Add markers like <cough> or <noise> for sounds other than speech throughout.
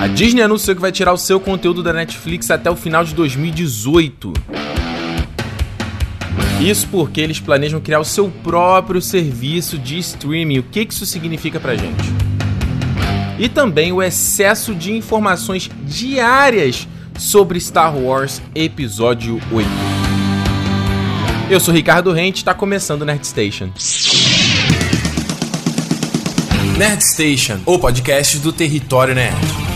A Disney anunciou que vai tirar o seu conteúdo da Netflix até o final de 2018. Isso porque eles planejam criar o seu próprio serviço de streaming. O que isso significa pra gente? E também o excesso de informações diárias sobre Star Wars Episódio 8. Eu sou Ricardo Rente, está começando o Nerd Station. Nerd Station, o podcast do Território Nerd.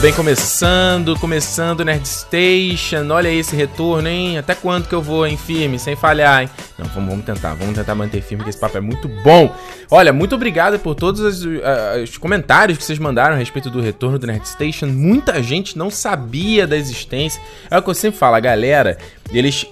Bem, começando, começando Nerd Station. Olha esse retorno, hein? Até quando que eu vou, hein, firme, sem falhar, hein? Não, vamos, vamos tentar, vamos tentar manter firme, que esse papo é muito bom. Olha, muito obrigado por todos os, uh, os comentários que vocês mandaram a respeito do retorno do Nerd Station. Muita gente não sabia da existência. É o que eu sempre falo, a galera, eles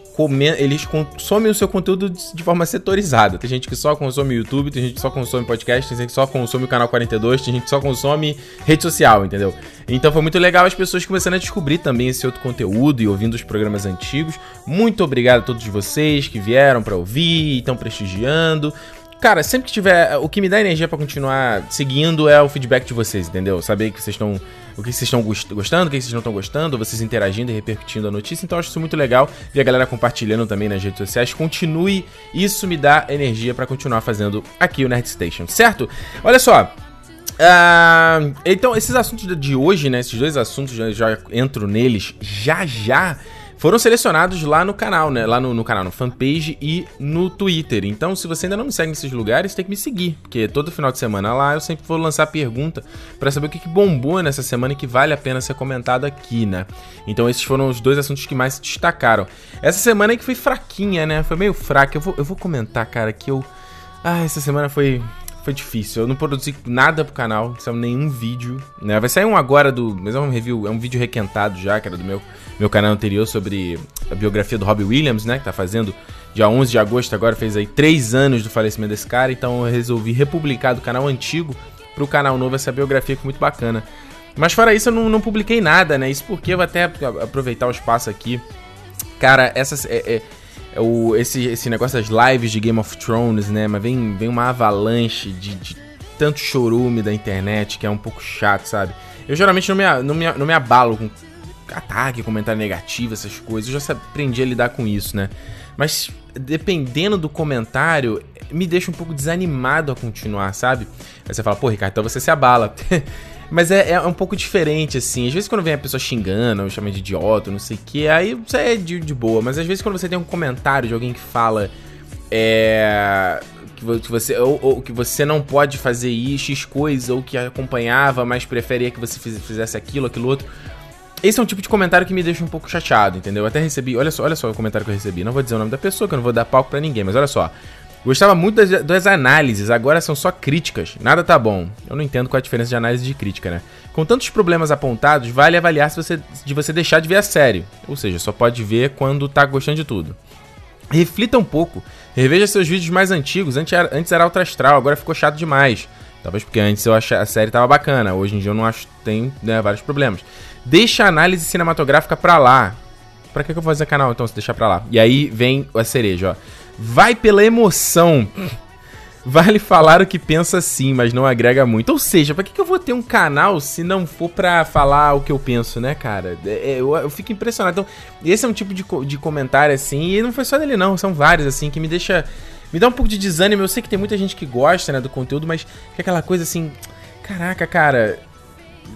eles consomem o seu conteúdo de forma setorizada. Tem gente que só consome YouTube, tem gente que só consome podcast, tem gente que só consome o canal 42, tem gente que só consome rede social, entendeu? Então foi muito legal as pessoas começando a descobrir também esse outro conteúdo e ouvindo os programas antigos. Muito obrigado a todos vocês que vieram para ouvir e estão prestigiando. Cara, sempre que tiver. O que me dá energia para continuar seguindo é o feedback de vocês, entendeu? Saber que vocês estão. O que vocês estão gostando, o que vocês não estão gostando, vocês interagindo e repercutindo a notícia. Então eu acho isso muito legal. E a galera compartilhando também nas redes sociais. Continue. Isso me dá energia para continuar fazendo aqui o Nerd Station, certo? Olha só. Uh, então, esses assuntos de hoje, né? Esses dois assuntos, já, já entro neles já já foram selecionados lá no canal, né? Lá no, no, canal, no fanpage e no Twitter. Então, se você ainda não me segue nesses lugares, tem que me seguir, porque todo final de semana lá eu sempre vou lançar pergunta para saber o que, que bombou nessa semana e que vale a pena ser comentado aqui, né? Então, esses foram os dois assuntos que mais se destacaram. Essa semana aí que foi fraquinha, né? Foi meio fraca. Eu vou, eu vou comentar, cara, que eu. Ah, essa semana foi foi difícil. Eu não produzi nada pro canal, não saiu nenhum vídeo, né? Vai sair um agora do, mas é um review, é um vídeo requentado já, que era do meu meu canal anterior sobre a biografia do Robbie Williams, né, que tá fazendo dia 11 de agosto agora fez aí 3 anos do falecimento desse cara, então eu resolvi republicar do canal antigo pro canal novo essa biografia que é muito bacana. Mas fora isso eu não, não publiquei nada, né? Isso porque eu vou até aproveitar o espaço aqui. Cara, essas é, é é o, esse, esse negócio das lives de Game of Thrones, né? Mas vem, vem uma avalanche de, de tanto chorume da internet que é um pouco chato, sabe? Eu geralmente não me, não me, não me abalo com ataque, comentário negativo, essas coisas. Eu já aprendi a lidar com isso, né? Mas dependendo do comentário, me deixa um pouco desanimado a continuar, sabe? Aí você fala, pô, Ricardo, então você se abala. <laughs> Mas é, é, um pouco diferente, assim. Às vezes quando vem a pessoa xingando, ou chama de idiota, não sei o que, aí você é de, de boa. Mas às vezes quando você tem um comentário de alguém que fala. É que você ou, ou, que você não pode fazer X coisa ou que acompanhava, mas preferia que você fizesse aquilo, aquilo outro. Esse é um tipo de comentário que me deixa um pouco chateado, entendeu? Eu até recebi, olha só, olha só o comentário que eu recebi. Não vou dizer o nome da pessoa, que eu não vou dar palco para ninguém, mas olha só. Gostava muito das, das, análises, agora são só críticas. Nada tá bom. Eu não entendo qual é a diferença de análise de crítica, né? Com tantos problemas apontados, vale avaliar se você, de você deixar de ver a série. Ou seja, só pode ver quando tá gostando de tudo. Reflita um pouco. Reveja seus vídeos mais antigos. Antes era, Ultra Astral, agora ficou chato demais. Talvez porque antes eu achei a série tava bacana. Hoje em dia eu não acho tem né, vários problemas. Deixa a análise cinematográfica pra lá. Pra que, que eu vou fazer canal então se deixar pra lá? E aí vem a cereja, ó. Vai pela emoção. Vale falar o que pensa sim, mas não agrega muito. Ou seja, pra que, que eu vou ter um canal se não for pra falar o que eu penso, né, cara? É, é eu, eu, fico impressionado. Então, esse é um tipo de, de comentário assim, e não foi só dele, não, são vários, assim, que me deixa. Me dá um pouco de desânimo. Eu sei que tem muita gente que gosta, né, do conteúdo, mas é aquela coisa assim. Caraca, cara,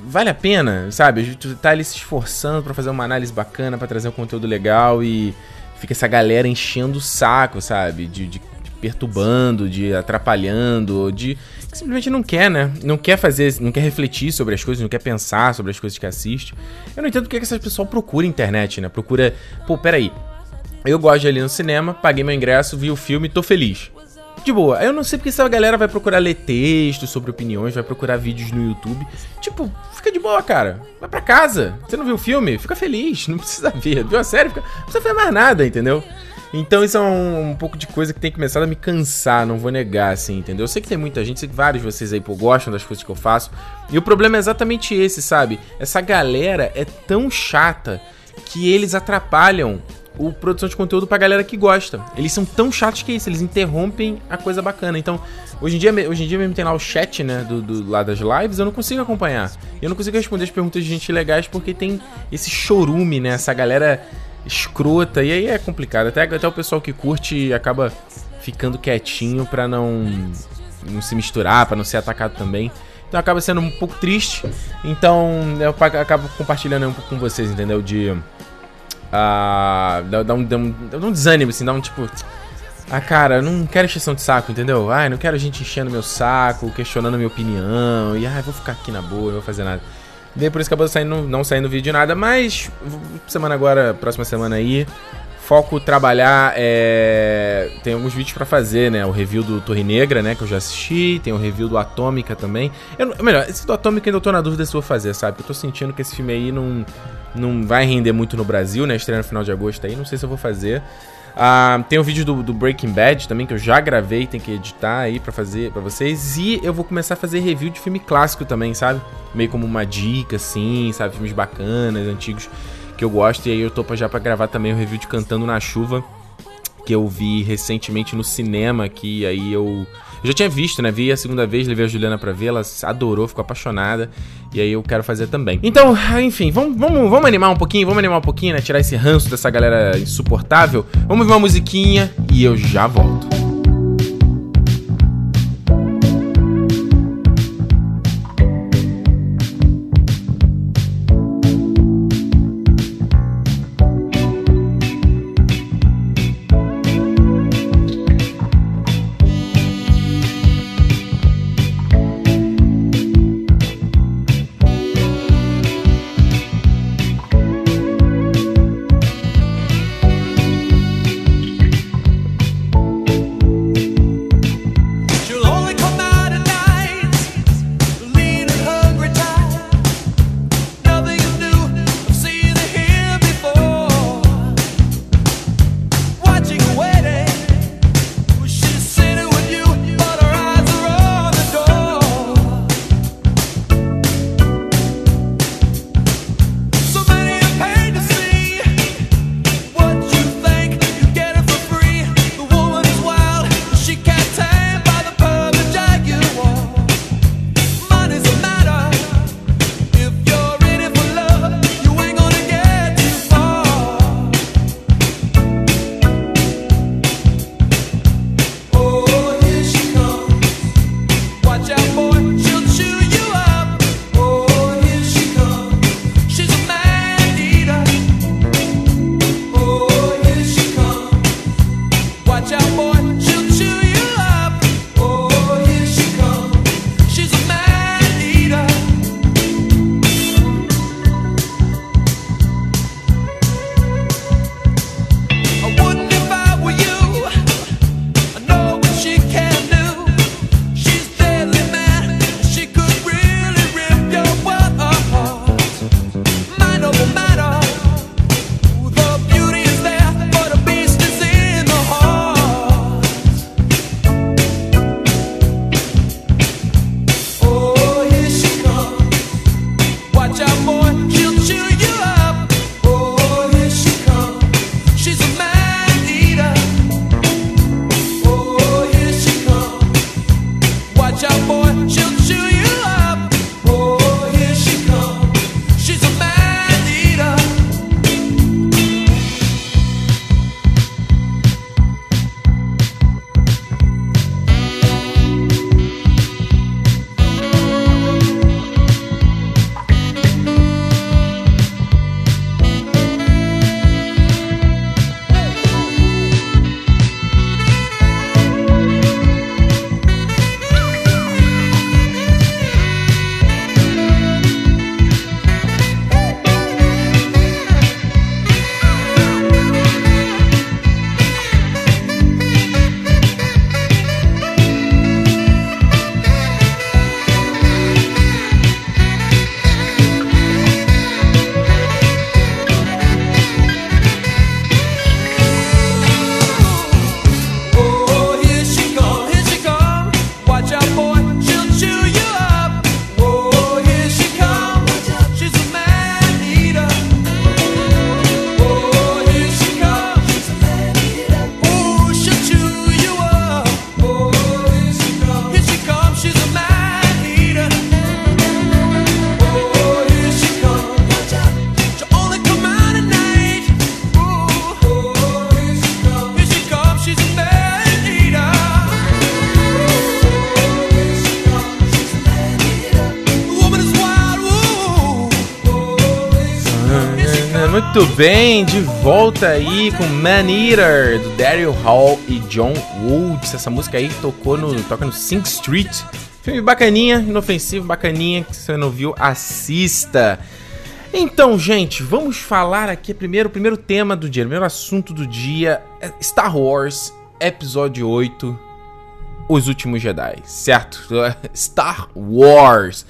vale a pena, sabe? Gente tá ali se esforçando para fazer uma análise bacana, para trazer um conteúdo legal e fica essa galera enchendo o saco, sabe? De, de, de perturbando, de atrapalhando, de que simplesmente não quer, né? Não quer fazer, não quer refletir sobre as coisas, não quer pensar sobre as coisas que assiste. Eu não entendo porque que essa pessoa procura internet, né? Procura, pô, peraí. Eu gosto de ir ali no cinema, paguei meu ingresso, vi o filme, tô feliz de boa. Eu não sei porque essa galera vai procurar ler textos sobre opiniões, vai procurar vídeos no YouTube. Tipo, fica de boa, cara. Vai pra casa. Você não viu o filme? Fica feliz. <laughs> Não precisa ver. Viu a série? Fica... Não precisa fazer mais nada, entendeu? Então isso é um, um, pouco de coisa que tem começado a me cansar, não vou negar, assim, entendeu? Eu sei que tem muita gente, sei que vários de vocês aí pô, gostam das coisas que eu faço. E o problema é exatamente esse, sabe? Essa galera é tão chata que eles atrapalham o produção de conteúdo pra galera que gosta. Eles são tão chatos que é isso, eles interrompem a coisa bacana. Então, hoje em dia, hoje em dia mesmo tem lá o chat, né, do, do lá das lives, eu não consigo acompanhar. Eu não consigo responder as perguntas de gente legais porque tem esse chorume, né, essa galera escrota, e aí é complicado. Até, até o pessoal que curte acaba ficando quietinho pra não, não se misturar, pra não ser atacado também. Então acaba sendo um pouco triste. Então eu acabo compartilhando um pouco com vocês, entendeu? De. Uh, dá, dá, um, dá, um, dá um desânimo, assim, dá um tipo. Ah, cara, eu não quero encheção de saco, entendeu? Ai, não quero gente enchendo meu saco, questionando minha opinião. E ai, vou ficar aqui na boa, não vou fazer nada. Daí por isso acabou saindo, não saindo vídeo nada, mas semana agora, próxima semana aí, foco trabalhar, é... tem alguns vídeos para fazer, né? O review do Torre Negra, né, que eu já assisti, tem o review do Atômica também. Eu, melhor, esse do Atômica ainda eu tô na dúvida se vou fazer, sabe? Eu tô sentindo que esse filme aí não, não vai render muito no Brasil, né? Estreia no final de agosto aí, não sei se eu vou fazer. Ah, tem o vídeo do, do, Breaking Bad também, que eu já gravei, tem que editar aí para fazer para vocês. E eu vou começar a fazer review de filme clássico também, sabe? Meio como uma dica, assim, sabe? Filmes bacanas, antigos, que eu gosto. E aí eu tô já pra gravar também o review de Cantando na Chuva, que eu vi recentemente no cinema, que aí eu eu já tinha visto, né? Vi a segunda vez, levei a Juliana pra ver, ela adorou, ficou apaixonada. E aí eu quero fazer também. Então, enfim, vamos, vamos, vamos animar um pouquinho, vamos animar um pouquinho, né? Tirar esse ranço dessa galera insuportável. Vamos ver uma musiquinha e eu já volto. Muito bem, de volta aí com Man Eater, do Daryl Hall e John Woods. Essa música aí tocou no, toca no Sing Street. Filme bacaninha, inofensivo, bacaninha, que você não viu, assista. Então, gente, vamos falar aqui primeiro, o primeiro tema do dia, o primeiro assunto do dia, é Star Wars, episódio 8, Os Últimos Jedi, certo? <laughs> Star Wars.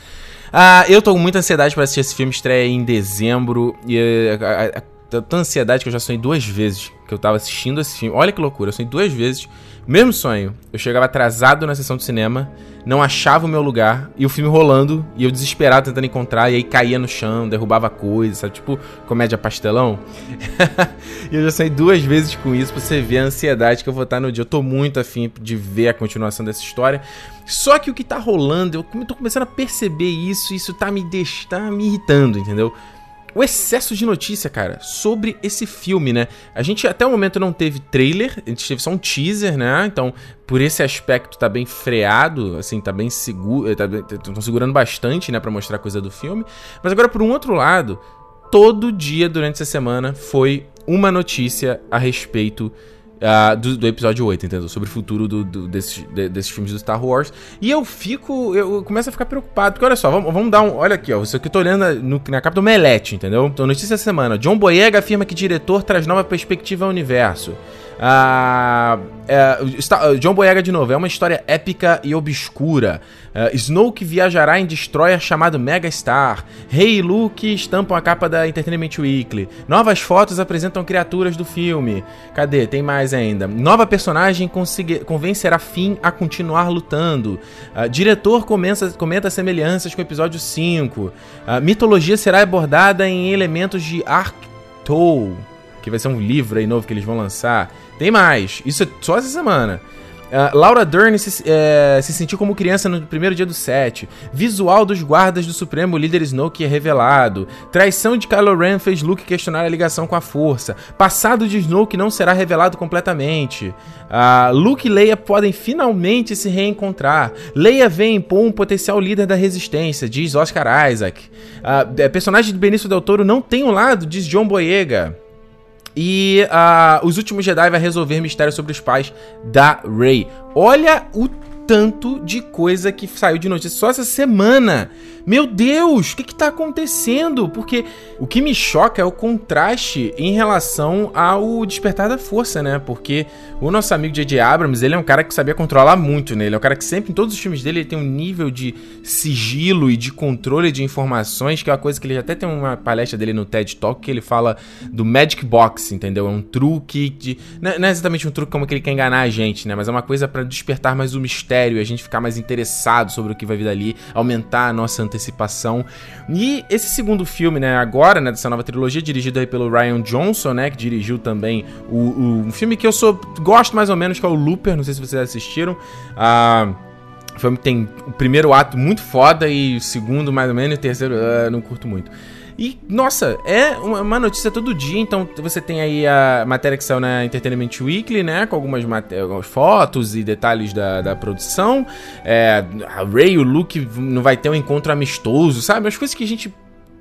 Ah, eu tô com muita ansiedade para assistir esse filme, estreia em dezembro. E a, a, tanta ansiedade que eu já sonhei duas vezes que eu tava assistindo esse filme. Olha que loucura, eu sonhei duas vezes. Mesmo sonho. Eu chegava atrasado na sessão de cinema, não achava o meu lugar, e o filme rolando, e eu desesperado tentando encontrar, e aí caía no chão, derrubava coisas, sabe? Tipo comédia pastelão. <laughs> e eu já sonhei duas vezes com isso, pra você ver a ansiedade que eu vou estar no dia. Eu tô muito afim de ver a continuação dessa história. Só que o que tá rolando, eu tô começando a perceber isso, e isso tá me, deix... tá me irritando, entendeu? O excesso de notícia, cara, sobre esse filme, né? A gente até o momento não teve trailer, a gente teve só um teaser, né? Então, por esse aspecto tá bem freado, assim, tá bem seguro, estão tá, segurando bastante, né, para mostrar coisa do filme. Mas agora por um outro lado, todo dia durante essa semana foi uma notícia a respeito uh, do, do, episódio 8, entendeu? Sobre o futuro do, do desses, de, desses filmes do Star Wars. E eu fico. Eu começo a ficar preocupado. Porque olha só, vamos, vamos dar um. Olha aqui, ó. Isso aqui eu tô olhando no, na capa do Melete, entendeu? Então, notícia da semana. John Boyega afirma que diretor traz nova perspectiva ao universo. Uh, uh, John Boyega de novo, é uma história épica e obscura. Uh, Snoke viajará em destroyer chamado Megastar. Rey e Luke estampam a capa da Entertainment Weekly. Novas fotos apresentam criaturas do filme. Cadê? Tem mais ainda. Nova personagem convencerá Finn a continuar lutando. Uh, diretor comenta semelhanças com o episódio 5. mitologia será abordada em elementos de Arctou que vai ser um livro aí novo que eles vão lançar. Tem mais. Isso é só essa semana. Uh, Laura Dern se, é, se, sentiu como criança no primeiro dia do set. Visual dos guardas do Supremo líder Snoke é revelado. Traição de Kylo Ren fez Luke questionar a ligação com a força. Passado de Snoke não será revelado completamente. Uh, Luke e Leia podem finalmente se reencontrar. Leia vê em Poe um potencial líder da resistência, diz Oscar Isaac. Uh, personagem de Benício Del Toro não tem um lado, diz John Boyega. E uh, Os Últimos Jedi vai resolver mistérios sobre os pais da Rey. Olha o tanto de coisa que saiu de notícia só essa semana. Meu Deus, o que, que tá acontecendo? Porque o que me choca é o contraste em relação ao Despertar da Força, né? Porque o nosso amigo J.J. Abrams, ele é um cara que sabia controlar muito, né? Ele é um cara que sempre, em todos os filmes dele, ele tem um nível de sigilo e de controle de informações, que é uma coisa que ele até tem uma palestra dele no TED Talk, que ele fala do Magic Box, entendeu? É um truque de... Não é exatamente um truque como que ele quer enganar a gente, né? Mas é uma coisa para despertar mais o mistério, a gente ficar mais interessado sobre o que vai vir dali, aumentar a nossa antecipação. E esse segundo filme, né, agora, né, dessa nova trilogia, dirigido aí pelo Ryan Johnson, né, que dirigiu também o, o um filme que eu sou gosto mais ou menos, que é o Looper, não sei se vocês assistiram. Ah, o filme tem o primeiro ato muito foda e o segundo mais ou menos e o terceiro uh, não curto muito. E, nossa, é uma notícia todo dia. Então, você tem aí a matéria que saiu na Entertainment Weekly, né? Com algumas, algumas fotos e detalhes da, da produção. É, a Ray e o Luke não vai ter um encontro amistoso, sabe? As coisas que a gente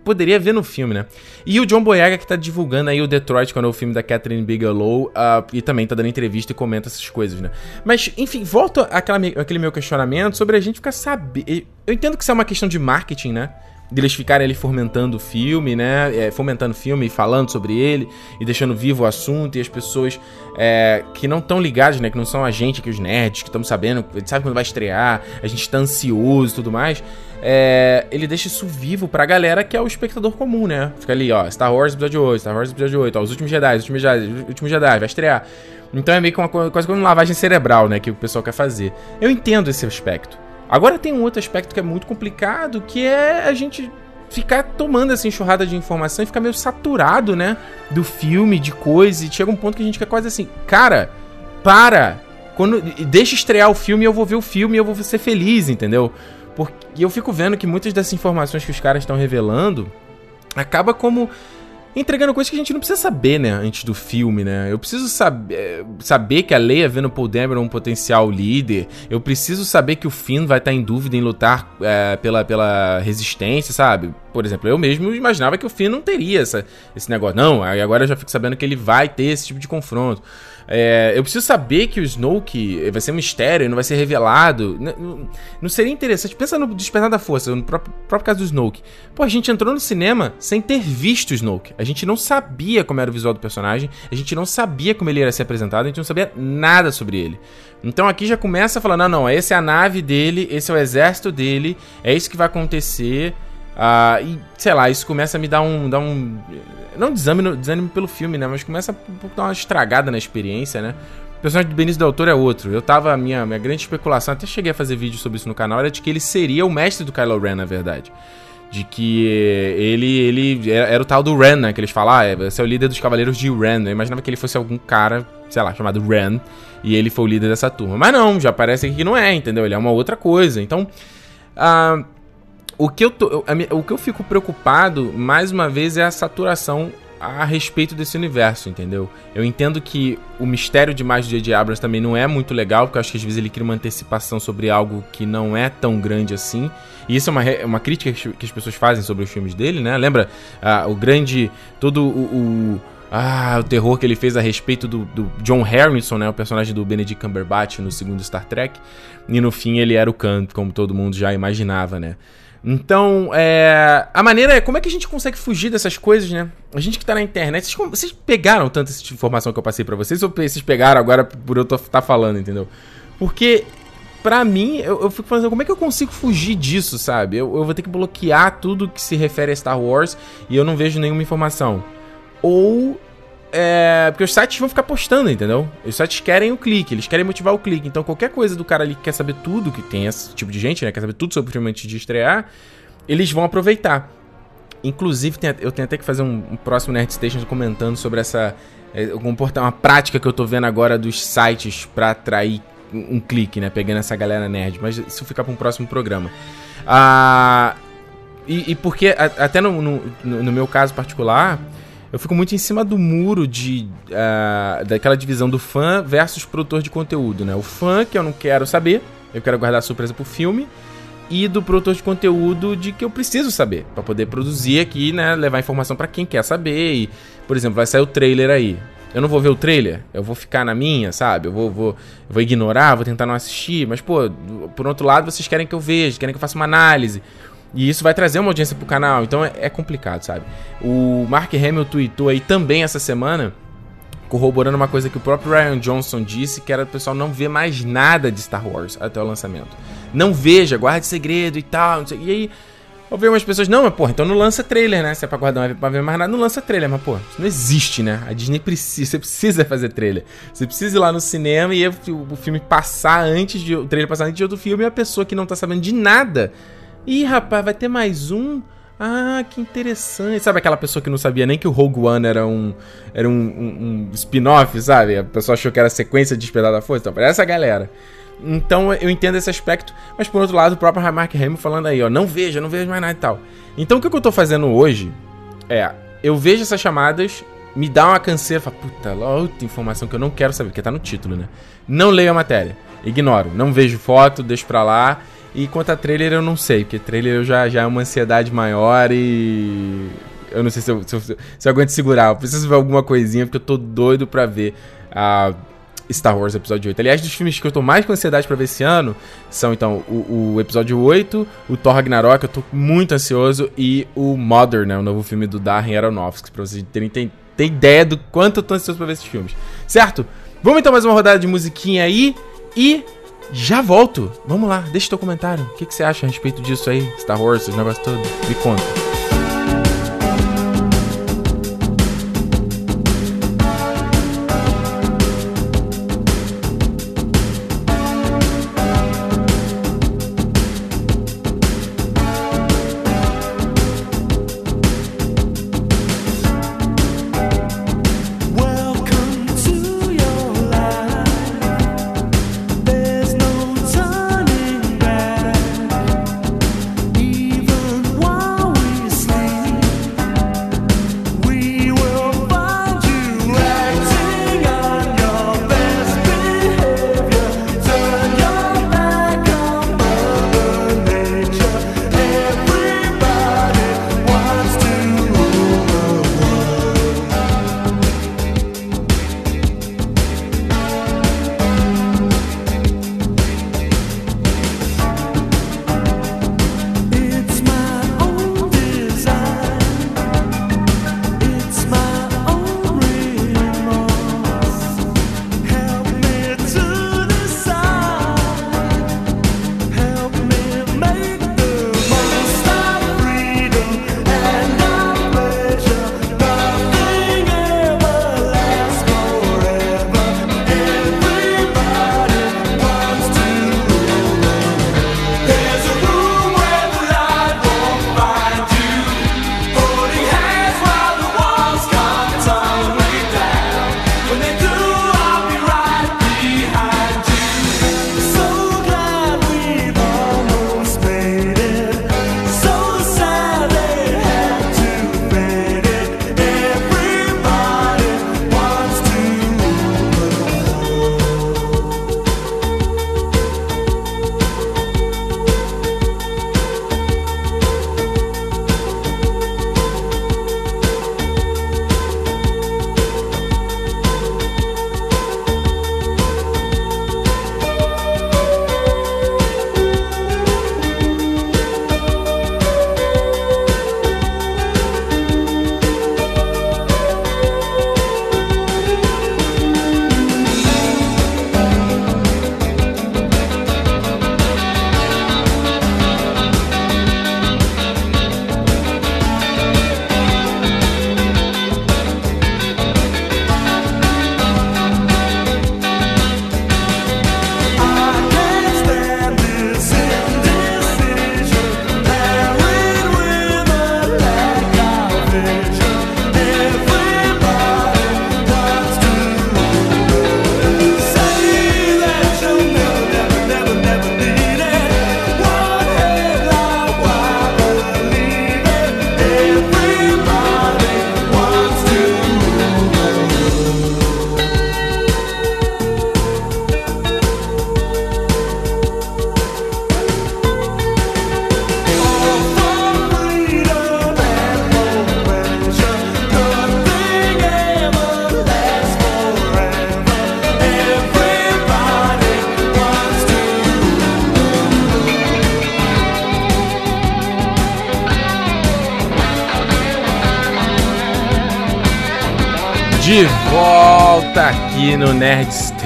poderia ver no filme, né? E o John Boyega que tá divulgando aí o Detroit, quando é o filme da Catherine Bigelow, uh, e também tá dando entrevista e comenta essas coisas, né? Mas, enfim, volta àquela, àquele meu questionamento sobre a gente ficar sabendo... Eu entendo que isso é uma questão de marketing, né? Deles ficarem ali fomentando o filme, né? É, fomentando o filme e falando sobre ele e deixando vivo o assunto e as pessoas é, que não estão ligadas, né? Que não são a gente aqui, os nerds, que estamos sabendo, sabe quando vai estrear, a gente está ansioso e tudo mais. É, ele deixa isso vivo pra galera que é o espectador comum, né? Fica ali, ó, Star Wars episódio 8, Star Wars episódio 8, ó, os últimos Jedi, os últimos Jedi, os últimos Jedi, vai estrear. Então é meio que uma coisa quase como uma lavagem cerebral, né? Que o pessoal quer fazer. Eu entendo esse aspecto. Agora tem um outro aspecto que é muito complicado, que é a gente ficar tomando essa enxurrada de informação e ficar meio saturado, né? Do filme, de coisa. E chega um ponto que a gente quer quase assim, cara, para! Quando, deixa estrear o filme, eu vou ver o filme e eu vou ser feliz, entendeu? Porque eu fico vendo que muitas dessas informações que os caras estão revelando acaba como entregando coisas que a gente não precisa saber, né, antes do filme, né? Eu preciso saber, eh, saber que a Leia vê no Paul Dameron um potencial líder. Eu preciso saber que o Finn vai estar em dúvida em lutar é, pela, pela resistência, sabe? Por exemplo, eu mesmo imaginava que o Finn não teria essa, esse negócio. Não, agora eu já fico sabendo que ele vai ter esse tipo de confronto. É, eu preciso saber que o Snoke vai ser um mistério, não vai ser revelado. Não, não seria interessante? Pensa no Despertar da Força, no próprio, próprio, caso do Snoke. Pô, a gente entrou no cinema sem ter visto o Snoke. A gente não sabia como era o visual do personagem, a gente não sabia como ele ia ser apresentado, a gente não sabia nada sobre ele. Então aqui já começa falando: não, não, essa é a nave dele, esse é o exército dele, é isso que vai acontecer. Uh, e, sei lá, isso começa a me dar um. Dar um não desânimo, desânimo pelo filme, né? Mas começa a dar uma estragada na experiência, né? O personagem do Benício Del Toro é outro. Eu tava. Minha, minha grande especulação, até cheguei a fazer vídeo sobre isso no canal, era de que ele seria o mestre do Kylo Ren, na verdade. De que ele ele era, o tal do Ren, né? Que eles falam, ah, esse é o líder dos Cavaleiros de Ren. Eu imaginava que ele fosse algum cara, sei lá, chamado Ren, e ele foi o líder dessa turma. Mas não, já parece que não é, entendeu? Ele é uma outra coisa. Então. Uh, o que eu, tô, o que eu fico preocupado, mais uma vez, é a saturação a respeito desse universo, entendeu? Eu entendo que o mistério demais do J.J. Abrams também não é muito legal, porque eu acho que às vezes ele cria uma antecipação sobre algo que não é tão grande assim. E isso é uma, uma crítica que as pessoas fazem sobre os filmes dele, né? Lembra ah, o grande. todo o, o ah, o terror que ele fez a respeito do, do, John Harrison, né? O personagem do Benedict Cumberbatch no segundo Star Trek. E no fim ele era o Khan, como todo mundo já imaginava, né? Então, é, a maneira é como é que a gente consegue fugir dessas coisas, né? A gente que tá na internet, vocês, vocês pegaram tanta informação que eu passei para vocês ou vocês pegaram agora por eu estar tá falando, entendeu? Porque pra mim, eu, eu, fico falando, como é que eu consigo fugir disso, sabe? Eu, eu vou ter que bloquear tudo que se refere a Star Wars e eu não vejo nenhuma informação. Ou é, porque os sites vão ficar postando, entendeu? Os sites querem o clique, eles querem motivar o clique. Então, qualquer coisa do cara ali que quer saber tudo, que tem esse tipo de gente, né? Quer saber tudo sobre o filme antes de estrear, eles vão aproveitar. Inclusive, eu tenho até que fazer um, um próximo Nerd Station comentando sobre essa. É, uma prática que eu tô vendo agora dos sites para atrair um, um, clique, né? Pegando essa galera nerd. Mas isso fica para um próximo programa. Ah. E, e porque, até no, no, no meu caso particular, eu fico muito em cima do muro de uh, daquela divisão do fã versus produtor de conteúdo, né? O fã que eu não quero saber, eu quero guardar a surpresa pro filme, e do produtor de conteúdo de que eu preciso saber para poder produzir aqui, né? Levar informação para quem quer saber. E, por exemplo, vai sair o trailer aí. Eu não vou ver o trailer, eu vou ficar na minha, sabe? Eu vou, vou, eu vou ignorar, vou tentar não assistir. Mas, pô, por outro lado, vocês querem que eu veja, querem que eu faça uma análise. E isso vai trazer uma audiência pro canal, então é, é complicado, sabe? O Mark Hamill tweetou aí também essa semana, corroborando uma coisa que o próprio Ryan Johnson disse, que era o pessoal não ver mais nada de Star Wars até o lançamento. Não veja, guarde segredo e tal, E aí, eu vi umas pessoas, não, mas porra, então não lança trailer, né? Se é pra guardar pra ver mais nada, não lança trailer. Mas, pô, isso não existe, né? A Disney precisa, você precisa fazer trailer. Você precisa ir lá no cinema e o filme passar antes de. O trailer passar antes de outro filme e a pessoa que não tá sabendo de nada Ih, rapaz, vai ter mais um? Ah, que interessante. Sabe aquela pessoa que não sabia nem que o Rogue One era um, era um, um, um spin-off, sabe? A pessoa achou que era sequência de Despertar da Força. Então, para essa galera. Então eu entendo esse aspecto, mas por outro lado, o próprio Mark Hamill falando aí, ó, não veja, não veja mais nada e tal. Então o que eu tô fazendo hoje é, eu vejo essas chamadas, me dá uma canseira, falo, puta, outra informação que eu não quero saber, porque tá no título, né? Não leio a matéria, ignoro, não vejo foto, deixo pra lá e quanto a trailer, eu não sei, porque trailer eu já, já é uma ansiedade maior e. Eu não sei se eu, se eu, se eu aguento segurar. Eu preciso ver alguma coisinha, porque eu tô doido pra ver a. Star Wars Episódio 8. Aliás, dos filmes que eu tô mais com ansiedade pra ver esse ano são, então, o, o Episódio 8, o Thor Ragnarok, eu tô muito ansioso, e o Mother, né? O novo filme do Darren Aronofsky, pra vocês terem ter, ter ideia do quanto eu tô ansioso pra ver esses filmes. Certo? Vamos então mais uma rodada de musiquinha aí, e já volto. Vamos lá, deixa teu comentário. O que, que você acha a respeito disso aí? Star Wars, os negócios todos? Me conta.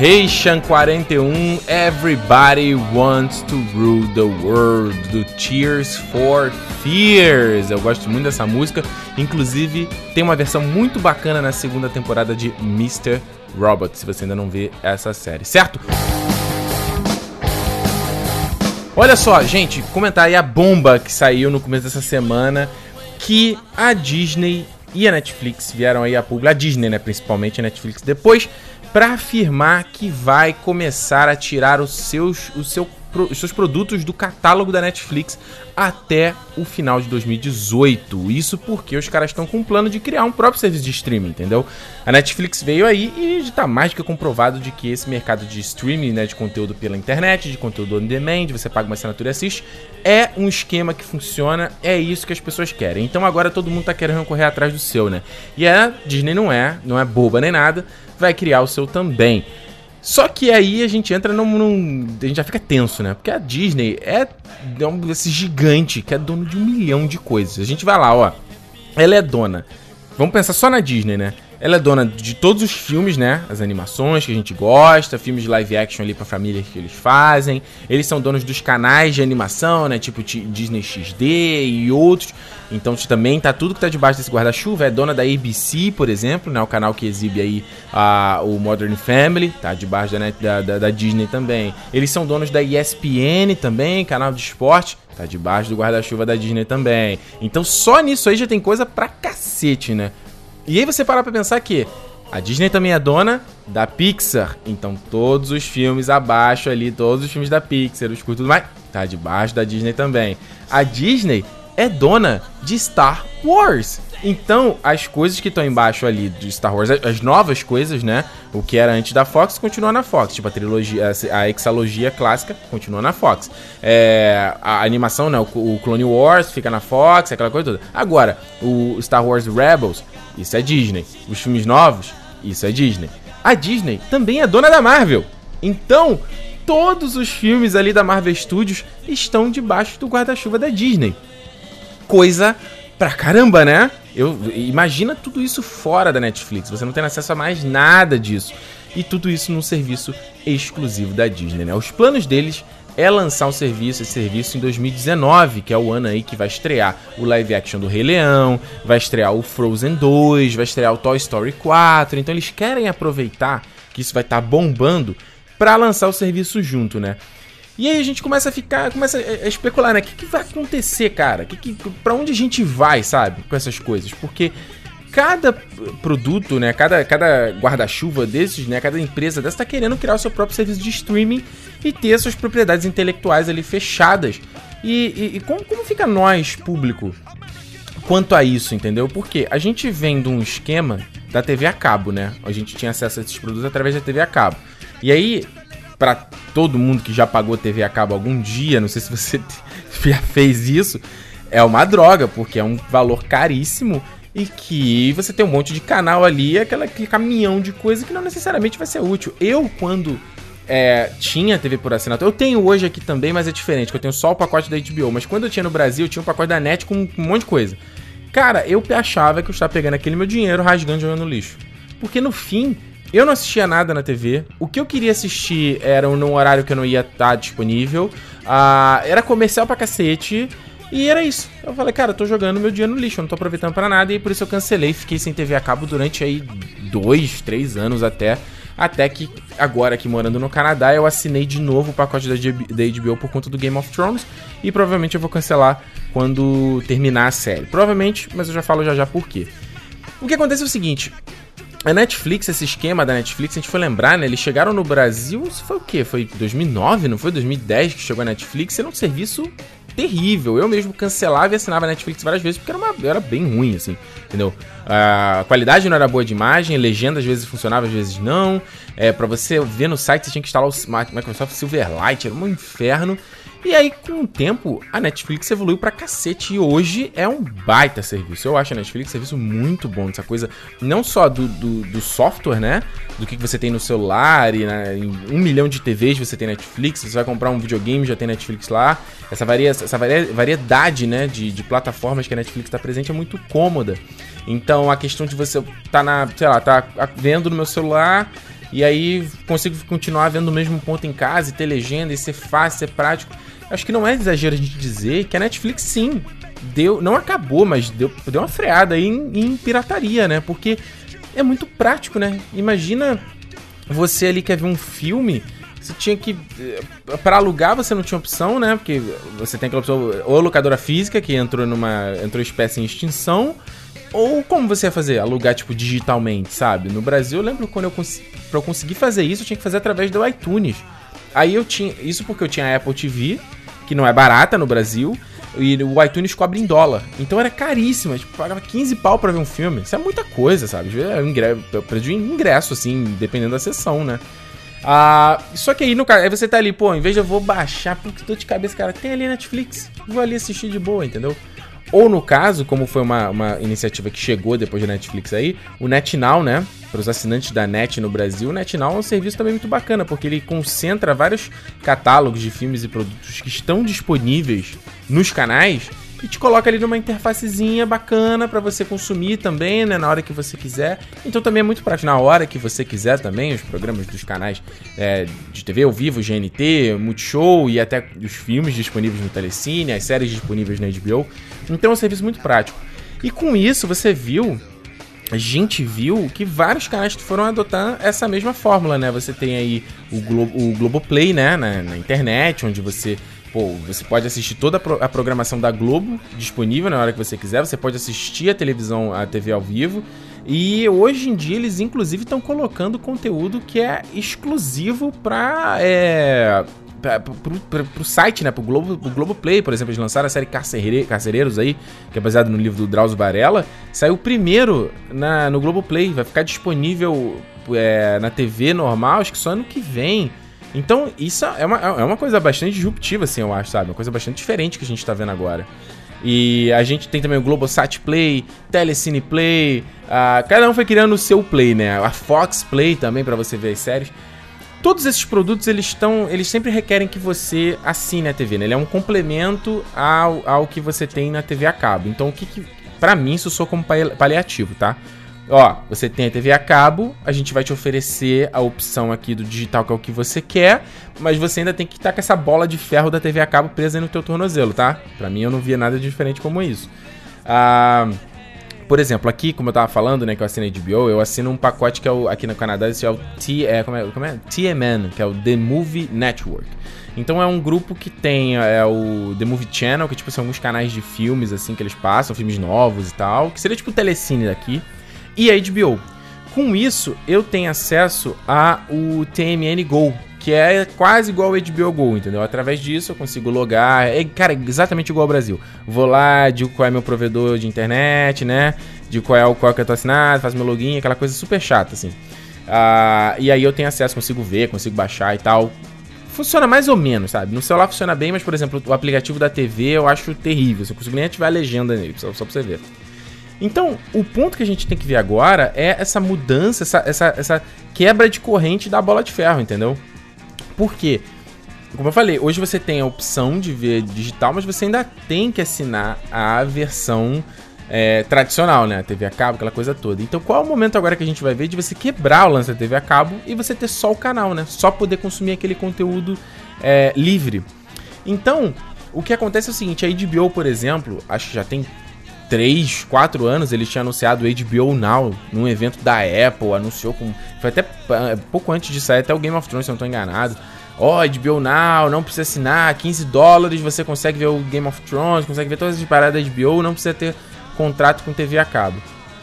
Station 41, Everybody Wants to Rule the World, do Tears for Fears. Eu gosto muito dessa música, inclusive tem uma versão muito bacana na segunda temporada de Mr. Robot, se você ainda não vê essa série, certo? Olha só, gente, comentar aí a bomba que saiu no começo dessa semana que a Disney e a Netflix vieram aí a público, a Disney, né, principalmente a Netflix depois, para afirmar que vai começar a tirar os seus, o seu os seus produtos do catálogo da Netflix até o final de 2018. Isso porque os caras estão com um plano de criar um próprio serviço de streaming, entendeu? A Netflix veio aí e está mais do que comprovado de que esse mercado de streaming, né, de conteúdo pela internet, de conteúdo on demand, você paga uma assinatura e assiste, é um esquema que funciona, é isso que as pessoas querem. Então agora todo mundo está querendo correr atrás do seu, né? E a Disney não é, não é boba nem nada, vai criar o seu também. Só que aí a gente entra num, num, A gente já fica tenso, né? Porque a Disney é, é um, esse gigante que é dono de um milhão de coisas. A gente vai lá, ó. Ela é dona. Vamos pensar só na Disney, né? Ela é dona de todos os filmes, né? As animações que a gente gosta, filmes de live action ali pra família que eles fazem. Eles são donos dos canais de animação, né? Tipo Disney XD e outros. Então também tá tudo que tá debaixo desse guarda-chuva. É dona da ABC, por exemplo, né? O canal que exibe aí a, o Modern Family, tá debaixo da, da, da, da Disney também. Eles são donos da ESPN também, canal de esporte. Tá debaixo do guarda-chuva da Disney também. Então só nisso aí já tem coisa pra cacete, né? E aí você parar pra pensar que a Disney também é dona da Pixar. Então todos os filmes abaixo ali, todos os filmes da Pixar, os curtos tudo mais, tá debaixo da Disney também. A Disney é dona de Star Wars. Então, as coisas que estão embaixo ali de Star Wars, as novas coisas, né? O que era antes da Fox, continua na Fox. Tipo, a trilogia, a hexalogia clássica continua na Fox. É, a animação, né? O, Clone Wars fica na Fox, aquela coisa toda. Agora, o Star Wars Rebels isso é Disney. Os filmes novos, isso é Disney. A Disney também é dona da Marvel. Então, todos os filmes ali da Marvel Studios estão debaixo do guarda-chuva da Disney. Coisa pra caramba, né? Eu imagina tudo isso fora da Netflix. Você não tem acesso a mais nada disso. E tudo isso num serviço exclusivo da Disney, né? Os planos deles é lançar um serviço, esse serviço em 2019, que é o ano aí que vai estrear o live action do Rei Leão, vai estrear o Frozen 2, vai estrear o Toy Story 4. Então eles querem aproveitar que isso vai estar tá bombando para lançar o serviço junto, né? E aí a gente começa a ficar, começa a especular, né? O que, que vai acontecer, cara? Que, que, pra onde a gente vai, sabe? Com essas coisas? Porque cada produto, né, cada, cada guarda-chuva desses, né, cada empresa dessa está querendo criar o seu próprio serviço de streaming e ter suas propriedades intelectuais ali fechadas. E, e, e como, como fica nós, público, quanto a isso, entendeu? Porque a gente vem de um esquema da TV a cabo, né? A gente tinha acesso a esses produtos através da TV a cabo. E aí, para todo mundo que já pagou TV a cabo algum dia, não sei se você <laughs> já fez isso, é uma droga, porque é um valor caríssimo e que você tem um monte de canal ali, aquela, aquele caminhão de coisa que não necessariamente vai ser útil. Eu, quando é, tinha TV por assinatura, eu tenho hoje aqui também, mas é diferente, que eu tenho só o pacote da HBO, mas quando eu tinha no Brasil, eu tinha um pacote da NET com um monte de coisa. Cara, eu achava que eu estava pegando aquele meu dinheiro, rasgando e jogando no lixo. Porque no fim, eu não assistia nada na TV. O que eu queria assistir era num horário que eu não ia estar disponível. Uh, era comercial pra cacete. E era isso. Eu falei, cara, eu tô jogando meu dia no lixo, eu não tô aproveitando para nada. E por isso eu cancelei, fiquei sem TV a cabo durante aí dois, três anos até. Até que agora aqui morando no Canadá eu assinei de novo o pacote da, HBO por conta do Game of Thrones. E provavelmente eu vou cancelar quando terminar a série. Provavelmente, mas eu já falo já já por quê. O que acontece é o seguinte. A Netflix, esse esquema da Netflix, a gente foi lembrar, né? Eles chegaram no Brasil, isso foi o quê? Foi 2009, não foi? 2010 que chegou a Netflix. Era um serviço terrível. Eu mesmo cancelava e assinava a Netflix várias vezes porque era, uma, era bem ruim, assim, entendeu? A qualidade não era boa de imagem, legenda às vezes funcionava, às vezes não. É, para você ver no site você tinha que instalar o Microsoft Silverlight, era um inferno. E aí, com o tempo, a Netflix evoluiu pra cacete e hoje é um baita serviço. Eu acho a Netflix um serviço muito bom, essa coisa não só do, do, do software, né? Do que você tem no celular e né, em um milhão de TVs você tem Netflix, você vai comprar um videogame já tem Netflix lá. Essa, varia, essa variedade né, de, de plataformas que a Netflix está presente é muito cômoda. Então a questão de você tá na, sei lá, tá vendo no meu celular e aí consigo continuar vendo o mesmo ponto em casa e ter legenda e ser fácil, ser prático. Acho que não é exagero a gente dizer que a Netflix sim deu, não acabou, mas deu, deu uma freada aí em, em pirataria, né? Porque é muito prático, né? Imagina você ali quer ver um filme, você tinha que. Eh, para alugar você não tinha opção, né? Porque você tem aquela opção, ou locadora física, que entrou numa. entrou espécie em extinção. Ou como você ia fazer? Alugar, tipo, digitalmente, sabe? No Brasil, eu lembro quando eu, cons pra eu conseguir fazer isso, eu tinha que fazer através do iTunes. Aí eu tinha. Isso porque eu tinha a Apple TV, que não é barata no Brasil. E o iTunes cobra em dólar. Então era caríssimo. Tipo, pagava 15 pau pra ver um filme. Isso é muita coisa, sabe? É um ingresso, preço de ingresso, assim, dependendo da sessão, né? Ah, só que aí, no caso, aí você tá ali, pô, em vez de eu vou baixar, porque tô de cabeça, cara, tem ali Netflix. Vou ali assistir de boa, entendeu? Ou no caso, como foi uma, uma iniciativa que chegou depois da Netflix aí, o NetNow, né? Para os assinantes da Net no Brasil, o NetNow é um serviço também muito bacana, porque ele concentra vários catálogos de filmes e produtos que estão disponíveis nos canais e te coloca ali numa interfacezinha bacana para você consumir também, né, na hora que você quiser. Então também é muito prático na hora que você quiser também, os programas dos canais é, de TV ao vivo, GNT, Multishow e até os filmes disponíveis no Telecine, as séries disponíveis na HBO. Então é um serviço muito prático. E com isso você viu a gente viu que vários canais foram adotar essa mesma fórmula, né? Você tem aí o, Glo o Globoplay, né? Na, na internet, onde você Você pode assistir toda a programação da Globo disponível na hora que você quiser. Você pode assistir a televisão, a TV ao vivo. E hoje em dia eles inclusive estão colocando conteúdo que é exclusivo para é, pro, site, né? Pro Globo, pro Globoplay, por exemplo, eles lançaram a série Carcere, Carcereiros aí, que é baseado no livro do Drauzio Varela. Saiu primeiro na, no Globoplay, vai ficar disponível é, na TV normal, acho que só ano que vem. Então, isso é uma, é uma coisa bastante disruptiva, assim, eu acho, sabe? Uma coisa bastante diferente que a gente tá vendo agora. E a gente tem também o Globosat Play, Telecine Play, uh, cada um foi criando o seu Play, né? A Fox Play também para você ver as séries. Todos esses produtos, eles estão, eles sempre requerem que você assine a TV, né? Ele é um complemento ao, ao que você tem na TV a cabo. Então, o que, que para mim isso soa como paliativo, tá? Ó, você tem a TV a cabo, a gente vai te oferecer a opção aqui do digital, que é o que você quer, mas você ainda tem que estar com essa bola de ferro da TV a cabo presa no teu tornozelo, tá? Pra mim eu não via nada diferente como isso. Ah, por exemplo, aqui, como eu tava falando, né, que eu assinei HBO, eu assino um pacote que é o, aqui no Canadá, esse é o T, é, como é, como é? TMN, que é o The Movie Network. Então é um grupo que tem é, o The Movie Channel, que tipo são alguns canais de filmes assim que eles passam, filmes novos e tal, que seria tipo o telecine daqui e a HBO. Com isso, eu tenho acesso a o TMN Go, que é quase igual ao HBO Go, entendeu? Através disso eu consigo logar, é, cara, exatamente igual ao Brasil. Vou lá, digo qual é meu provedor de internet, né? Digo qual é o qual que eu tô assinado, faço meu login, aquela coisa super chata, assim. Uh, e aí eu tenho acesso, consigo ver, consigo baixar e tal. Funciona mais ou menos, sabe? No celular funciona bem, mas, por exemplo, o aplicativo da TV eu acho terrível. Você não consigo nem ativar a legenda nele, só, só pra você ver. Então, o ponto que a gente tem que ver agora é essa mudança, essa, essa, essa quebra de corrente da bola de ferro, entendeu? Por quê? Como eu falei, hoje você tem a opção de ver digital, mas você ainda tem que assinar a versão é, tradicional, né? A TV a cabo, aquela coisa toda. Então, qual é o momento agora que a gente vai ver de você quebrar o lance da TV a cabo e você ter só o canal, né? Só poder consumir aquele conteúdo é, livre. Então, o que acontece é o seguinte: a HBO, por exemplo, acho que já tem 3, 4 anos ele tinha anunciado HBO Now num evento da Apple, anunciou com. Foi até é, pouco antes de sair, até o Game of Thrones, se eu não tô enganado. Ó, oh, HBO Now, não precisa assinar, 15 dólares você consegue ver o Game of Thrones, consegue ver todas as paradas da HBO, não precisa ter contrato com TV a cabo.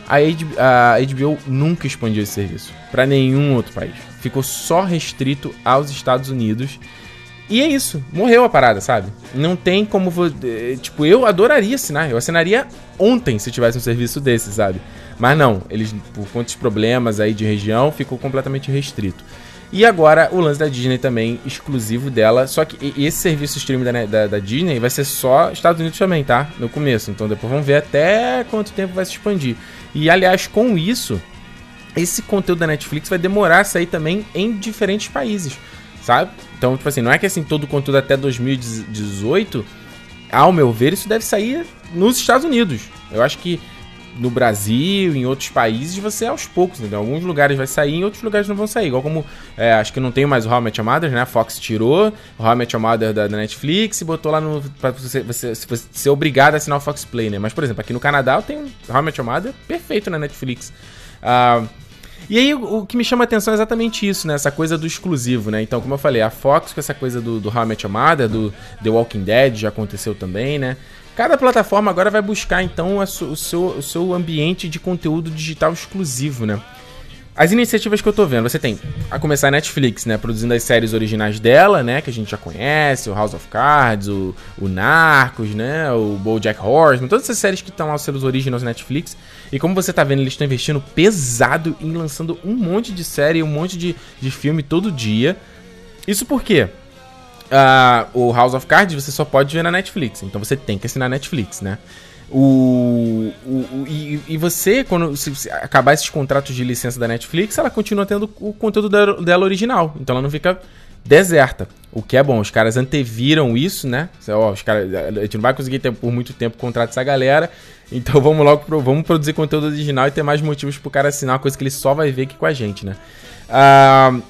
A HBO, a HBO nunca expandiu esse serviço para nenhum outro país. Ficou só restrito aos Estados Unidos e é isso, morreu a parada, sabe? Não tem como. Eh, tipo, eu adoraria assinar. Eu assinaria ontem se tivesse um serviço desse, sabe? Mas não, eles, por de problemas aí de região, ficou completamente restrito. E agora o lance da Disney também, exclusivo dela. Só que esse serviço streaming da, da, da, Disney vai ser só Estados Unidos também, tá? No começo. Então depois vamos ver até quanto tempo vai se expandir. E aliás, com isso, esse conteúdo da Netflix vai demorar a sair também em diferentes países sabe? Então, tipo assim, não é que assim todo o conteúdo até 2018, ao meu ver, isso deve sair nos Estados Unidos. Eu acho que no Brasil, em outros países, você aos poucos, entendeu? Em alguns lugares vai sair, em outros lugares não vão sair. Igual como, é, acho que não tem mais o How I Mother, né? A Fox tirou o How I Mother da, da, Netflix e botou lá no... pra você, você, você ser obrigado a assinar o Fox Play, né? Mas, por exemplo, aqui no Canadá eu tenho How I Met Mother perfeito na Netflix. Ah... Uh, e aí, o, que me chama a atenção é exatamente isso, né? Essa coisa do exclusivo, né? Então, como eu falei, a Fox com essa coisa do, do How I Met Your Mother, do The Walking Dead, já aconteceu também, né? Cada plataforma agora vai buscar, então, o seu, o seu ambiente de conteúdo digital exclusivo, né? As iniciativas que eu tô vendo, você tem a começar a Netflix, né, produzindo as séries originais dela, né, que a gente já conhece, o House of Cards, o, o Narcos, né, o BoJack Horseman, todas essas séries que estão aos seus originais Netflix. E como você tá vendo, eles estão investindo pesado em lançando um monte de série, um monte de, de filme todo dia. Isso por quê? Uh, o House of Cards você só pode ver na Netflix, então você tem que assinar a Netflix, né? O, o, o e, e, você, quando se, acabar esses contratos de licença da Netflix, ela continua tendo o conteúdo dela, dela, original. Então ela não fica deserta. O que é bom, os caras anteviram isso, né? Ó, os caras, a gente não vai conseguir ter por muito tempo contrato essa galera. Então <laughs> vamos logo pro, vamos produzir conteúdo original e ter mais motivos pro cara assinar uma coisa que ele só vai ver aqui com a gente, né? Uh,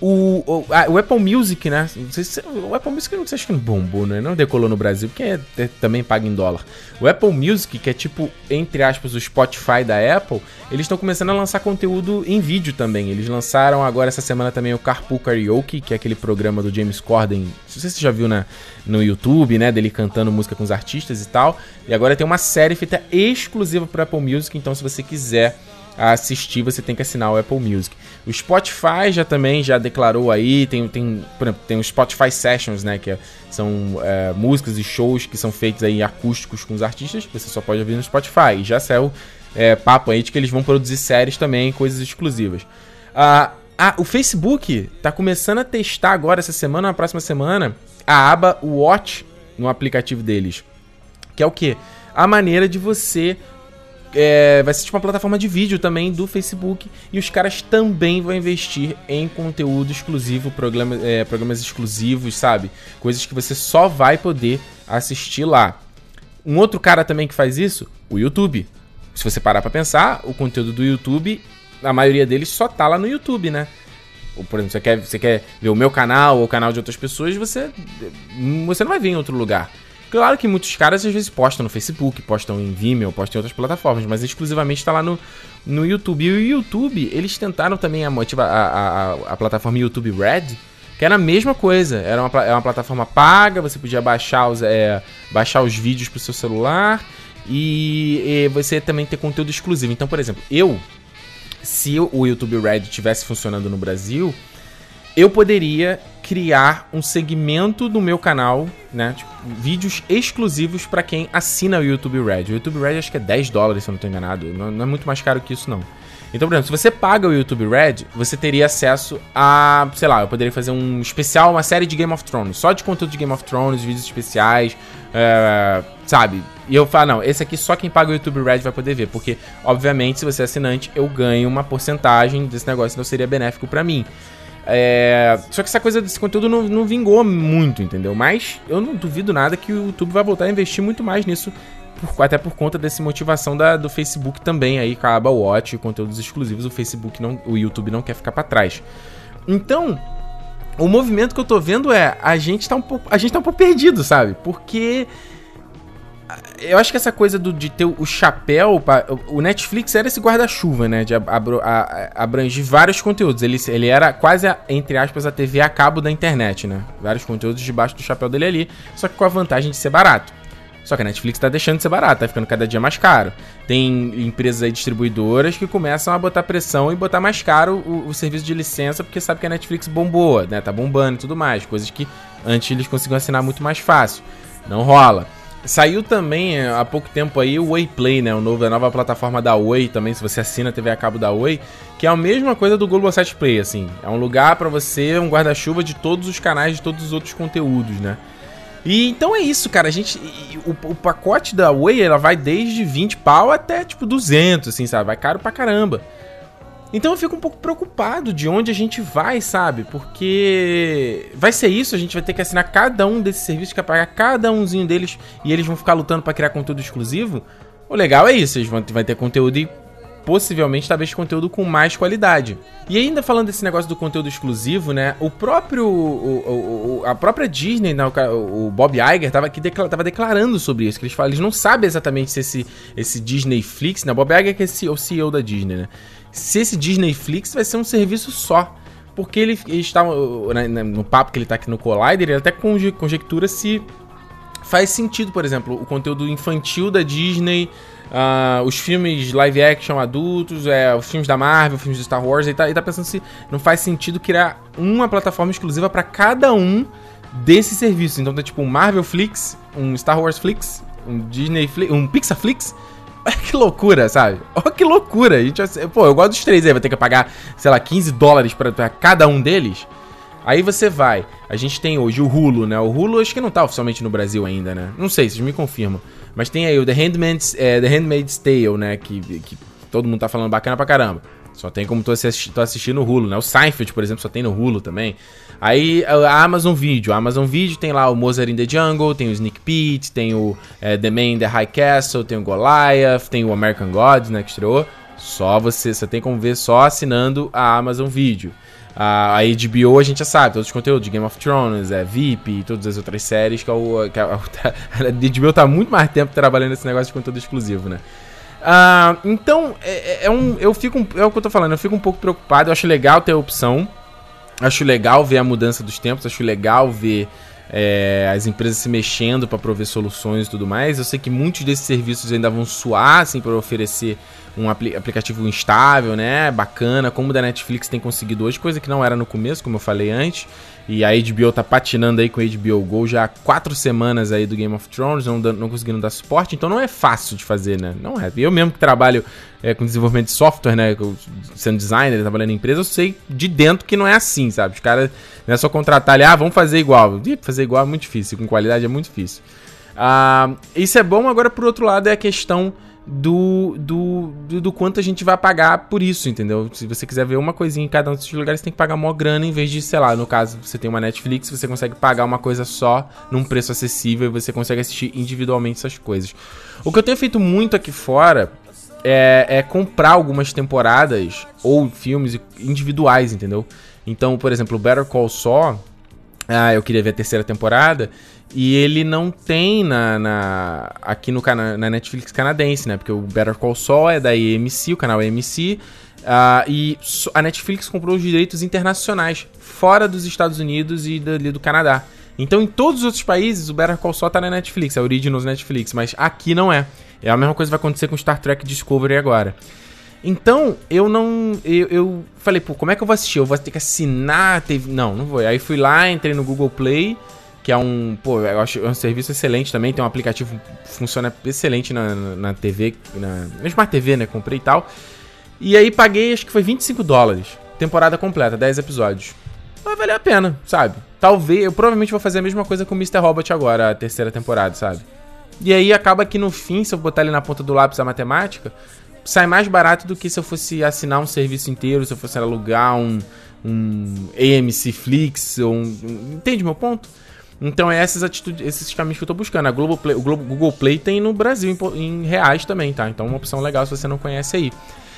o, o, a, o, Apple Music, né? Se, o Apple Music não sei se não bombou, né? Não decolou no Brasil, porque é, é, também paga em dólar. O Apple Music, que é tipo, entre aspas, o Spotify da Apple, eles estão começando a lançar conteúdo em vídeo também. Eles lançaram agora essa semana também o Carpool Karaoke, que é aquele programa do James Corden. Não sei se você já viu na, no YouTube, né? Dele cantando música com os artistas e tal. E agora tem uma série feita exclusiva para Apple Music, então se você quiser a assistir, você tem que assinar o Apple Music. O Spotify já também já declarou aí, tem, tem, por exemplo, tem o Spotify Sessions, né, que é, são é, músicas e shows que são feitos aí acústicos com os artistas, você só pode ouvir no Spotify. E já saiu é, papo aí de que eles vão produzir séries também, coisas exclusivas. Ah, ah, o Facebook tá começando a testar agora, essa semana, na próxima semana, a aba Watch no aplicativo deles. Que é o que? A maneira de você é, vai ser tipo uma plataforma de vídeo também do Facebook. E os caras também vão investir em conteúdo exclusivo, programa, é, programas exclusivos, sabe? Coisas que você só vai poder assistir lá. Um outro cara também que faz isso, o YouTube. Se você parar pra pensar, o conteúdo do YouTube, a maioria deles só tá lá no YouTube, né? Por exemplo, você quer, você quer ver o meu canal ou o canal de outras pessoas, você, você não vai ver em outro lugar. Claro que muitos caras às vezes postam no Facebook, postam em Vimeo, postam em outras plataformas, mas exclusivamente está lá no, no YouTube. E o YouTube, eles tentaram também a, motiva, a, a, a plataforma YouTube Red, que era a mesma coisa. Era uma, era uma plataforma paga, você podia baixar os, é, baixar os vídeos para o seu celular e, e, você também ter conteúdo exclusivo. Então, por exemplo, eu, se o YouTube Red tivesse funcionando no Brasil, eu poderia criar um segmento no meu canal, né? Tipo, vídeos exclusivos para quem assina o YouTube Red. O YouTube Red acho que é 10 dólares, se eu não estou enganado. Não, não, é muito mais caro que isso, não. Então, por exemplo, se você paga o YouTube Red, você teria acesso a, sei lá, eu poderia fazer um especial, uma série de Game of Thrones, só de conteúdo de Game of Thrones, vídeos especiais, é, sabe? E eu falo, não, esse aqui só quem paga o YouTube Red vai poder ver, porque, obviamente, se você é assinante, eu ganho uma porcentagem desse negócio, então seria benéfico para mim. É... Só que essa coisa desse conteúdo não, não vingou muito, entendeu? Mas eu não duvido nada que o YouTube vai voltar a investir muito mais nisso por, até por conta dessa motivação da, do Facebook também aí com a aba Watch conteúdos exclusivos, o Facebook não, o YouTube não quer ficar para trás. Então, o movimento que eu tô vendo é a gente tá um pouco, a gente tá um pouco perdido, sabe? Porque eu acho que essa coisa do, de ter o chapéu. O Netflix era esse guarda-chuva, né? De abranger vários conteúdos. Ele, ele era quase, entre aspas, a TV a cabo da internet, né? Vários conteúdos debaixo do chapéu dele ali. Só que com a vantagem de ser barato. Só que a Netflix tá deixando de ser barato, tá ficando cada dia mais caro. Tem empresas aí distribuidoras que começam a botar pressão e botar mais caro o, o serviço de licença, porque sabe que a Netflix bombou, né? Tá bombando e tudo mais. Coisas que antes eles conseguiam assinar muito mais fácil. Não rola. Saiu também é, há pouco tempo aí o Oi Play, né? O novo, a nova plataforma da Oi também, se você assina a TV a cabo da Oi, que é a mesma coisa do Globosat Play, assim. É um lugar para você, um guarda-chuva de todos os canais, de todos os outros conteúdos, né? E então é isso, cara. A gente. O, o, pacote da Oi, ela vai desde 20 pau até tipo 200, assim, sabe? Vai caro pra caramba. Então eu fico um pouco preocupado de onde a gente vai, sabe? Porque vai ser isso, a gente vai ter que assinar cada um desses serviços, que pagar cada umzinho deles e eles vão ficar lutando para criar conteúdo exclusivo. O legal é isso, vocês vão vai ter conteúdo e possivelmente talvez conteúdo com mais qualidade. E ainda falando desse negócio do conteúdo exclusivo, né? O próprio. O, o, a própria Disney, né, o, Bob Iger, tava, aqui decla, tava declarando sobre isso. Que eles falam, eles não sabem exatamente se esse, esse Disney Flix, né? O Bob Iger que é o CEO da Disney, né? Se esse Disney Flix vai ser um serviço só. Porque ele, ele está. Né, no papo que ele tá aqui no Collider, ele até conjectura se faz sentido, por exemplo, o conteúdo infantil da Disney Uh, os filmes live action adultos, é, os filmes da Marvel, os filmes de Star Wars, e tá, e tá pensando se não faz sentido criar uma plataforma exclusiva para cada um desses serviços. Então tem tipo um Marvel Flix, um Star Wars Flix, um Disney Flix, um Pixar Flix. Olha <laughs> que loucura, sabe? <laughs> Olha que loucura. A gente, pô, eu gosto dos três aí, vou ter que pagar, sei lá, 15 dólares para cada um deles. Aí você vai. A gente tem hoje o Hulu, né? O Hulu acho que não tá oficialmente no Brasil ainda, né? Não sei, vocês me confirmam. Mas tem aí o The Handmaid's, é, The Handmaid's Tale, né? Que, que todo mundo tá falando bacana pra caramba. Só tem como tu assistir, tu assistir no Hulu, né? O Seinfeld, por exemplo, só tem no Hulu também. Aí a Amazon Video. A Amazon Video tem lá o Mozart in the Jungle, tem o Sneak Pete, tem o é, The Man in the High Castle, tem o Goliath, tem o American Gods, né? Que estreou. Só você, você tem como ver só assinando a Amazon Video. A, a HBO a gente já sabe, todos os conteúdos Game of Thrones, é, VIP e todas as outras séries, que, é o, que <laughs> a, a, HBO tá muito mais tempo trabalhando nesse negócio de conteúdo exclusivo, né? Uh, então, é, é, é, um, eu fico, é o que eu tô falando, eu fico um pouco preocupado, eu acho legal ter a opção, acho legal ver a mudança dos tempos, acho legal ver é, as empresas se mexendo para prover soluções e tudo mais. Eu sei que muitos desses serviços ainda vão suar assim, para oferecer um apl aplicativo instável, né? Bacana, como o da Netflix tem conseguido hoje, coisa que não era no começo, como eu falei antes. E a HBO tá patinando aí com a HBO Go já há quatro semanas aí do Game of Thrones, não, não conseguindo dar suporte, então não é fácil de fazer, né? Não é. Eu mesmo que trabalho é, com desenvolvimento de software, né? Sendo designer, trabalhando em empresa, eu sei de dentro que não é assim, sabe? Os caras não é só contratar ali, ah, vamos fazer igual. E fazer igual é muito difícil, com qualidade é muito difícil. Ah, isso é bom, agora por outro lado é a questão do, do, do, do, quanto a gente vai pagar por isso, entendeu? Se você quiser ver uma coisinha em cada um desses lugares, você tem que pagar maior grana em vez de, sei lá, no caso, você tem uma Netflix, você consegue pagar uma coisa só num preço acessível e você consegue assistir individualmente essas coisas. O que eu tenho feito muito aqui fora é, é comprar algumas temporadas ou filmes individuais, entendeu? Então, por exemplo, Better Call Saul, ah, eu queria ver a terceira temporada. E ele não tem na, na aqui no cana, na Netflix canadense, né? Porque o Better Call Saul é da AMC, o canal AMC. Uh, e a Netflix comprou os direitos internacionais, fora dos Estados Unidos e do, do Canadá. Então, em todos os outros países, o Better Call Saul tá na Netflix, a Originals Netflix, mas aqui não é. É a mesma coisa que vai acontecer com Star Trek Discovery agora. Então, eu não. Eu, eu, falei, pô, como é que eu vou assistir? Eu vou ter que assinar. Teve... Não, não vou. Aí fui lá, entrei no Google Play que é um, pô, eu acho é um serviço excelente também, tem um aplicativo que funciona excelente na, na TV, na, na TV, né, comprei e tal. E aí paguei, acho que foi 25 dólares, temporada completa, 10 episódios. Mas valeu a pena, sabe? Talvez, eu provavelmente vou fazer a mesma coisa com o Mr. Robot agora, a terceira temporada, sabe? E aí acaba que no fim, se eu botar ali na ponta do lápis a matemática, sai mais barato do que se eu fosse assinar um serviço inteiro, se eu fosse alugar um, um AMC Flix, ou um, entende meu ponto? Então é essas atitudes, esses caminhos que eu tô buscando. A Globo Play, o Google Play tem no Brasil em, reais também, tá? Então é uma opção legal se você não conhece aí.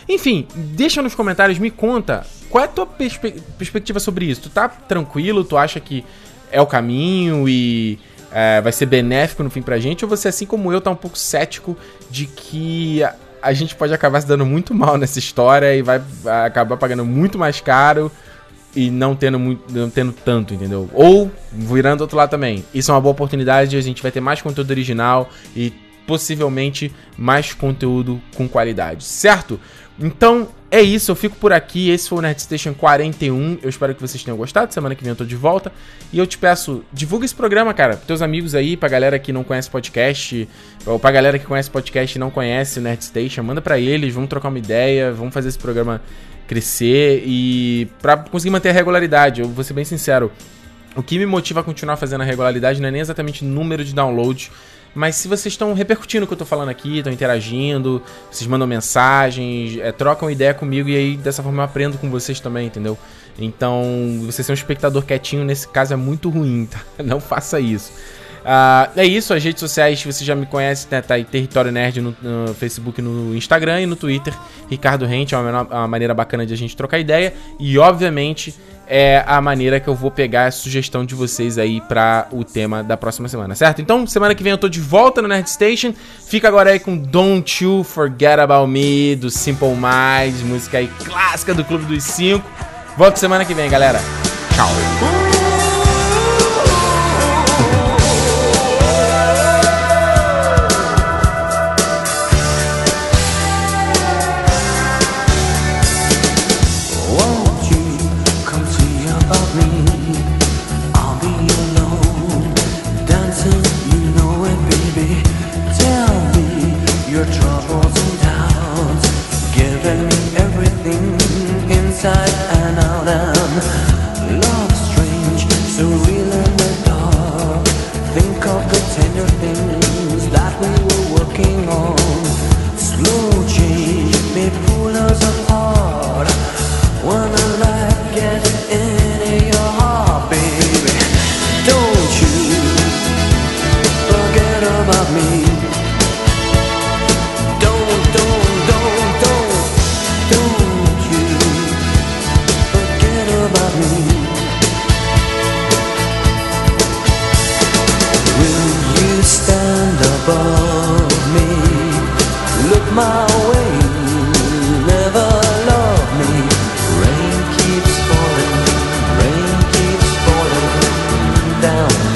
Enfim, deixa nos comentários, me conta qual é a tua perspe perspectiva sobre isso. Tu tá tranquilo? Tu acha que é o caminho e é, vai ser benéfico no fim pra gente? Ou você, assim como eu, tá um pouco cético de que a, a gente pode acabar se dando muito mal nessa história e vai acabar pagando muito mais caro? E não tendo muito, não tendo tanto, entendeu? Ou virando outro lado também. Isso é uma boa oportunidade, a gente vai ter mais conteúdo original e possivelmente mais conteúdo com qualidade, certo? Então é isso, eu fico por aqui. Esse foi o Nerd Station 41. Eu espero que vocês tenham gostado. Semana que vem eu tô de volta. E eu te peço, divulga esse programa, cara, pros teus amigos aí, pra galera que não conhece podcast, ou pra galera que conhece podcast e não conhece o Nerd Station, manda para eles, vamos trocar uma ideia, vamos fazer esse programa crescer e para conseguir manter a regularidade. Eu vou ser bem sincero, o que me motiva a continuar fazendo a regularidade não é nem exatamente o número de downloads, mas se vocês estão repercutindo o que eu tô falando aqui, estão interagindo, vocês mandam mensagens, é, trocam ideia comigo e aí dessa forma eu aprendo com vocês também, entendeu? Então, você ser um espectador quietinho nesse caso é muito ruim, <laughs> tá? Não faça isso. Uh, é isso, as redes sociais, você já me conhece, né? Tá aí Território Nerd no, no Facebook, no Instagram e no Twitter. Ricardo Rente, é uma, uma, maneira bacana de a gente trocar ideia. E, obviamente, é a maneira que eu vou pegar a sugestão de vocês aí para o tema da próxima semana, certo? Então, semana que vem eu tô de volta no Nerd Station. Fica agora aí com Don't You Forget About Me, do Simple Minds, música aí clássica do Clube dos Cinco. Volto semana que vem, galera. Tchau. down.